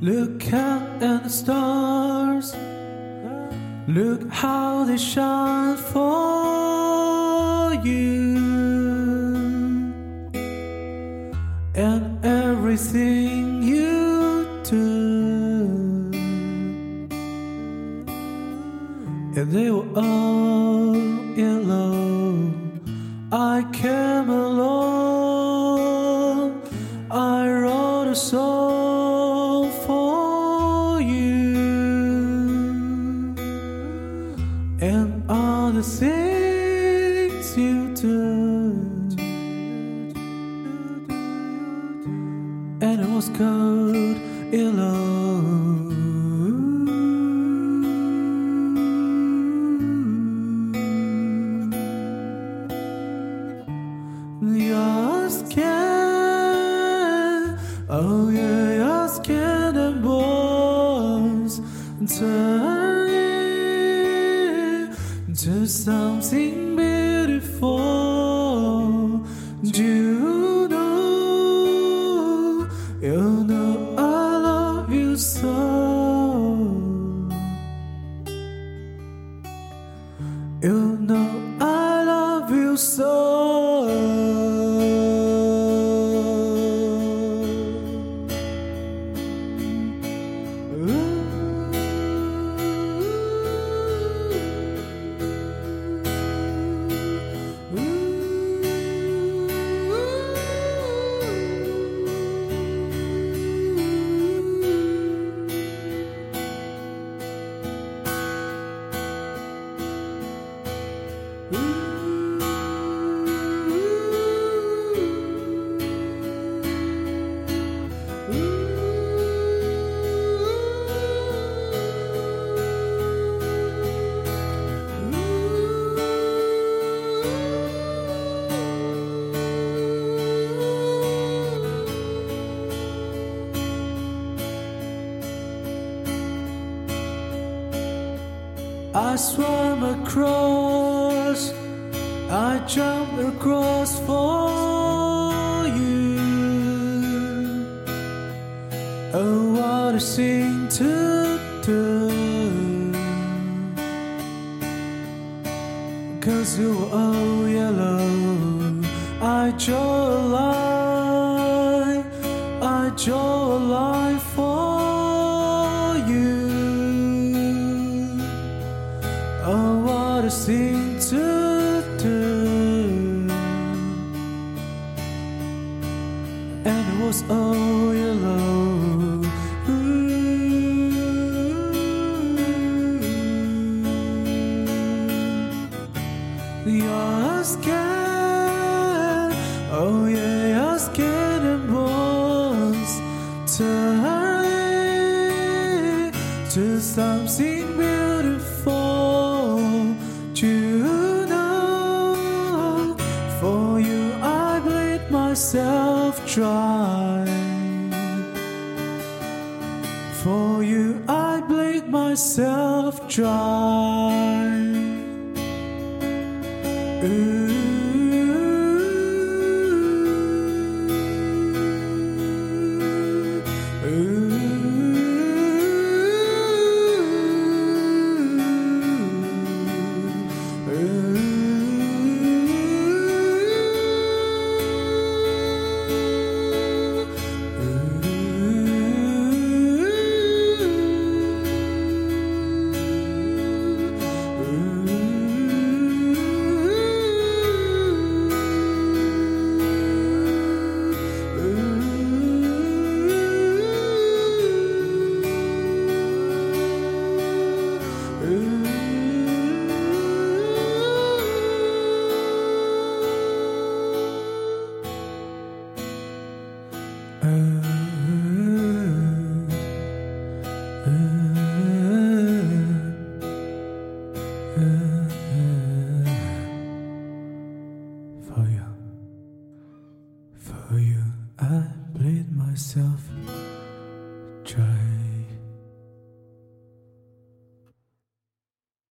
Look out at the stars. Look how they shine for you. And everything you do. And they were all yellow. I came along. I wrote a song for you. And all the things you do. And it was cold alone. Oh yeah, something beautiful. You know, you know I love you so. You know I love you so. I swam across, I jumped across for you. Oh, what a thing to do. Cause you were all yellow. I draw a line, I draw a line Oh, what a thing to do. And it was all yellow. Ooh. Your skin, oh yeah, your skin and bones turn to something beautiful. Myself dry. For you I bleed myself dry. Ooh. Uh, myself